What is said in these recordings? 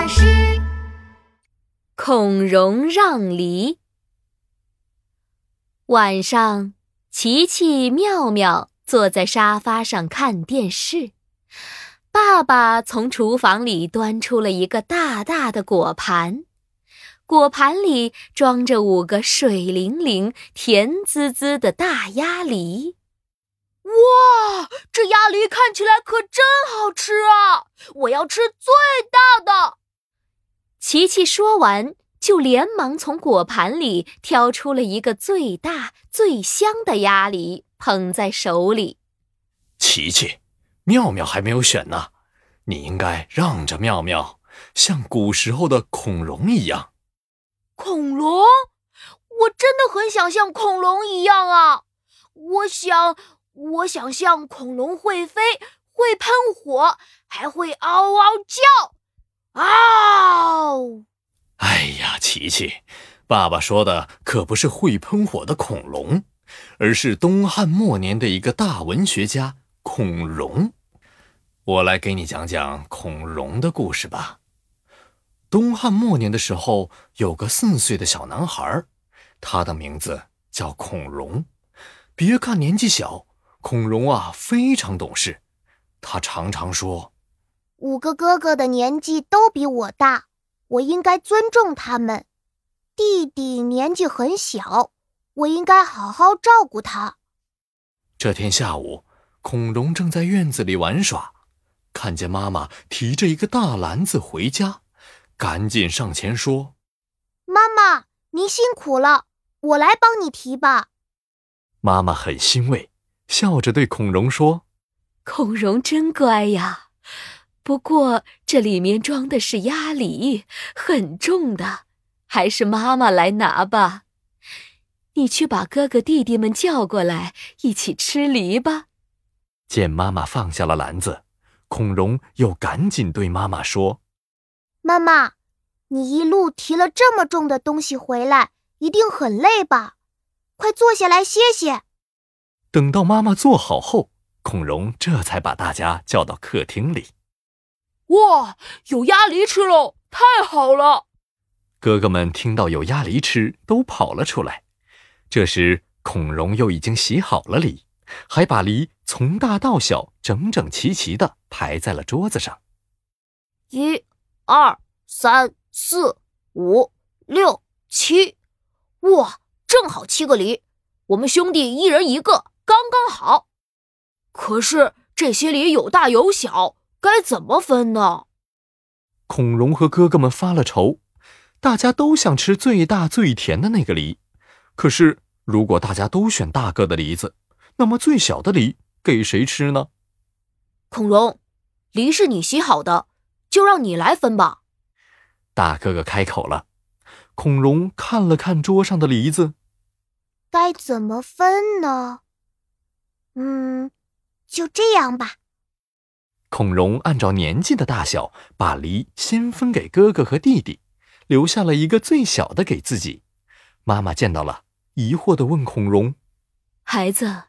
巴士。孔融让梨。晚上，琪琪、妙妙坐在沙发上看电视。爸爸从厨房里端出了一个大大的果盘，果盘里装着五个水灵灵、甜滋滋的大鸭梨。哇，这鸭梨看起来可真好吃啊！我要吃最大的。琪琪说完，就连忙从果盘里挑出了一个最大、最香的鸭梨，捧在手里。琪琪，妙妙还没有选呢，你应该让着妙妙，像古时候的孔融一样。恐龙？我真的很想像恐龙一样啊！我想。我想像恐龙会飞，会喷火，还会嗷嗷叫，嗷！哎呀，琪琪，爸爸说的可不是会喷火的恐龙，而是东汉末年的一个大文学家孔融。我来给你讲讲孔融的故事吧。东汉末年的时候，有个四岁的小男孩，他的名字叫孔融。别看年纪小。孔融啊，非常懂事。他常常说：“五个哥哥的年纪都比我大，我应该尊重他们。弟弟年纪很小，我应该好好照顾他。”这天下午，孔融正在院子里玩耍，看见妈妈提着一个大篮子回家，赶紧上前说：“妈妈，您辛苦了，我来帮你提吧。”妈妈很欣慰。笑着对孔融说：“孔融真乖呀，不过这里面装的是鸭梨，很重的，还是妈妈来拿吧。你去把哥哥弟弟们叫过来，一起吃梨吧。”见妈妈放下了篮子，孔融又赶紧对妈妈说：“妈妈，你一路提了这么重的东西回来，一定很累吧？快坐下来歇歇。”等到妈妈坐好后，孔融这才把大家叫到客厅里。哇，有鸭梨吃喽！太好了！哥哥们听到有鸭梨吃，都跑了出来。这时，孔融又已经洗好了梨，还把梨从大到小整整齐齐的排在了桌子上。一、二、三、四、五、六、七，哇，正好七个梨，我们兄弟一人一个。刚刚好，可是这些梨有大有小，该怎么分呢？孔融和哥哥们发了愁，大家都想吃最大最甜的那个梨。可是，如果大家都选大个的梨子，那么最小的梨给谁吃呢？孔融，梨是你洗好的，就让你来分吧。大哥哥开口了。孔融看了看桌上的梨子，该怎么分呢？嗯，就这样吧。孔融按照年纪的大小，把梨先分给哥哥和弟弟，留下了一个最小的给自己。妈妈见到了，疑惑地问孔融：“孩子，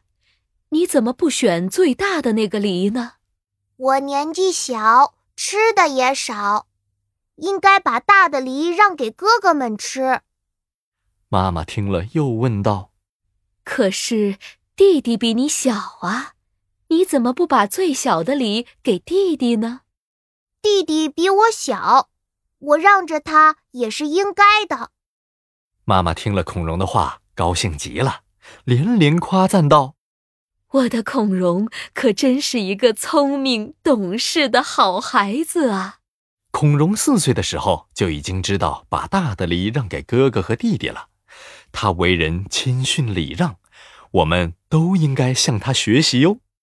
你怎么不选最大的那个梨呢？”我年纪小，吃的也少，应该把大的梨让给哥哥们吃。妈妈听了，又问道：“可是？”弟弟比你小啊，你怎么不把最小的梨给弟弟呢？弟弟比我小，我让着他也是应该的。妈妈听了孔融的话，高兴极了，连连夸赞道：“我的孔融可真是一个聪明懂事的好孩子啊！”孔融四岁的时候就已经知道把大的梨让给哥哥和弟弟了，他为人谦逊礼让。我们都应该向他学习哟。